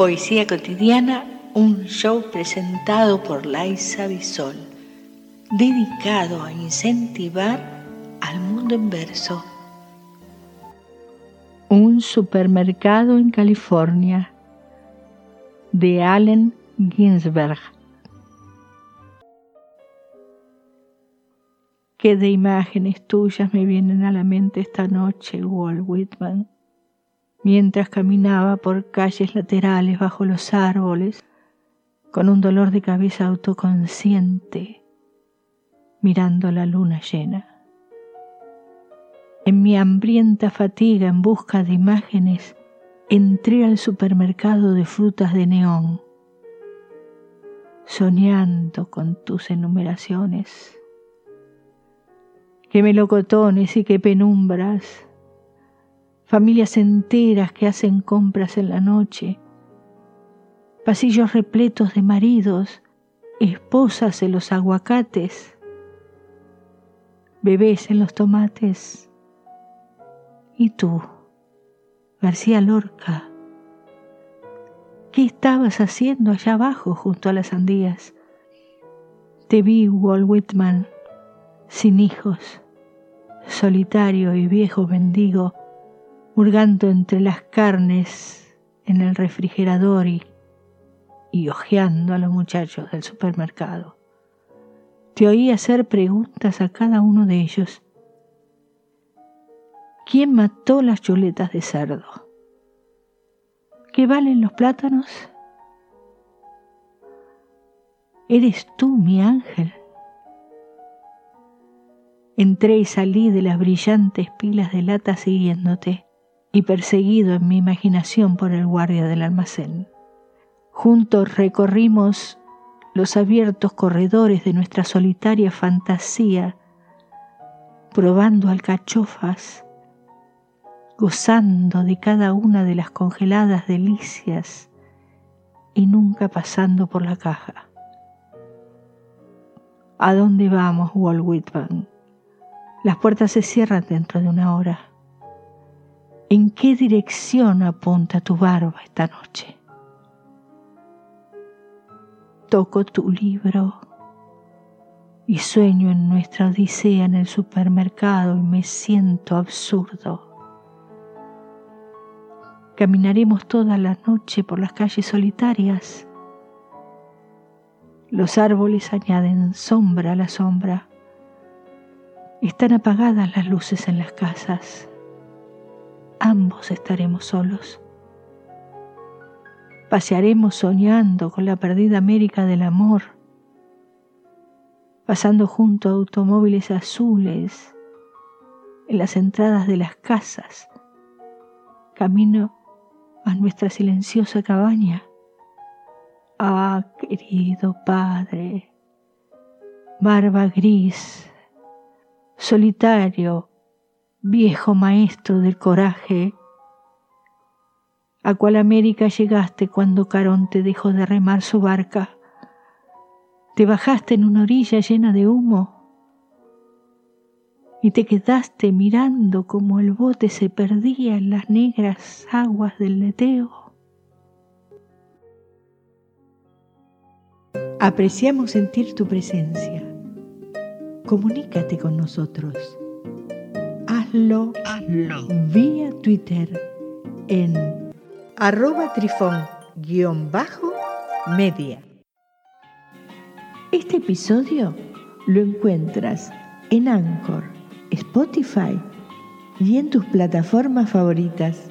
Poesía cotidiana, un show presentado por Laisa Bisol, dedicado a incentivar al mundo en verso. Un supermercado en California, de Allen Ginsberg. ¿Qué de imágenes tuyas me vienen a la mente esta noche, Walt Whitman? Mientras caminaba por calles laterales bajo los árboles, con un dolor de cabeza autoconsciente, mirando la luna llena. En mi hambrienta fatiga en busca de imágenes, entré al supermercado de frutas de neón, soñando con tus enumeraciones. Qué melocotones y qué penumbras familias enteras que hacen compras en la noche, pasillos repletos de maridos, esposas en los aguacates, bebés en los tomates. ¿Y tú, García Lorca? ¿Qué estabas haciendo allá abajo junto a las sandías? Te vi, Walt Whitman, sin hijos, solitario y viejo mendigo, hurgando entre las carnes en el refrigerador y, y ojeando a los muchachos del supermercado. Te oí hacer preguntas a cada uno de ellos. ¿Quién mató las chuletas de cerdo? ¿Qué valen los plátanos? ¿Eres tú mi ángel? Entré y salí de las brillantes pilas de lata siguiéndote y perseguido en mi imaginación por el guardia del almacén. Juntos recorrimos los abiertos corredores de nuestra solitaria fantasía, probando alcachofas, gozando de cada una de las congeladas delicias y nunca pasando por la caja. ¿A dónde vamos, Walt Whitman? Las puertas se cierran dentro de una hora. ¿En qué dirección apunta tu barba esta noche? Toco tu libro y sueño en nuestra odisea en el supermercado y me siento absurdo. Caminaremos toda la noche por las calles solitarias. Los árboles añaden sombra a la sombra. Están apagadas las luces en las casas ambos estaremos solos. Pasearemos soñando con la perdida América del amor, pasando junto a automóviles azules en las entradas de las casas, camino a nuestra silenciosa cabaña. Ah, querido Padre, barba gris, solitario, viejo maestro del coraje, a cual América llegaste cuando Caronte dejó de remar su barca. Te bajaste en una orilla llena de humo y te quedaste mirando como el bote se perdía en las negras aguas del leteo. Apreciamos sentir tu presencia. Comunícate con nosotros hazlo, vía Twitter en arroba trifón-media. Este episodio lo encuentras en Anchor, Spotify y en tus plataformas favoritas.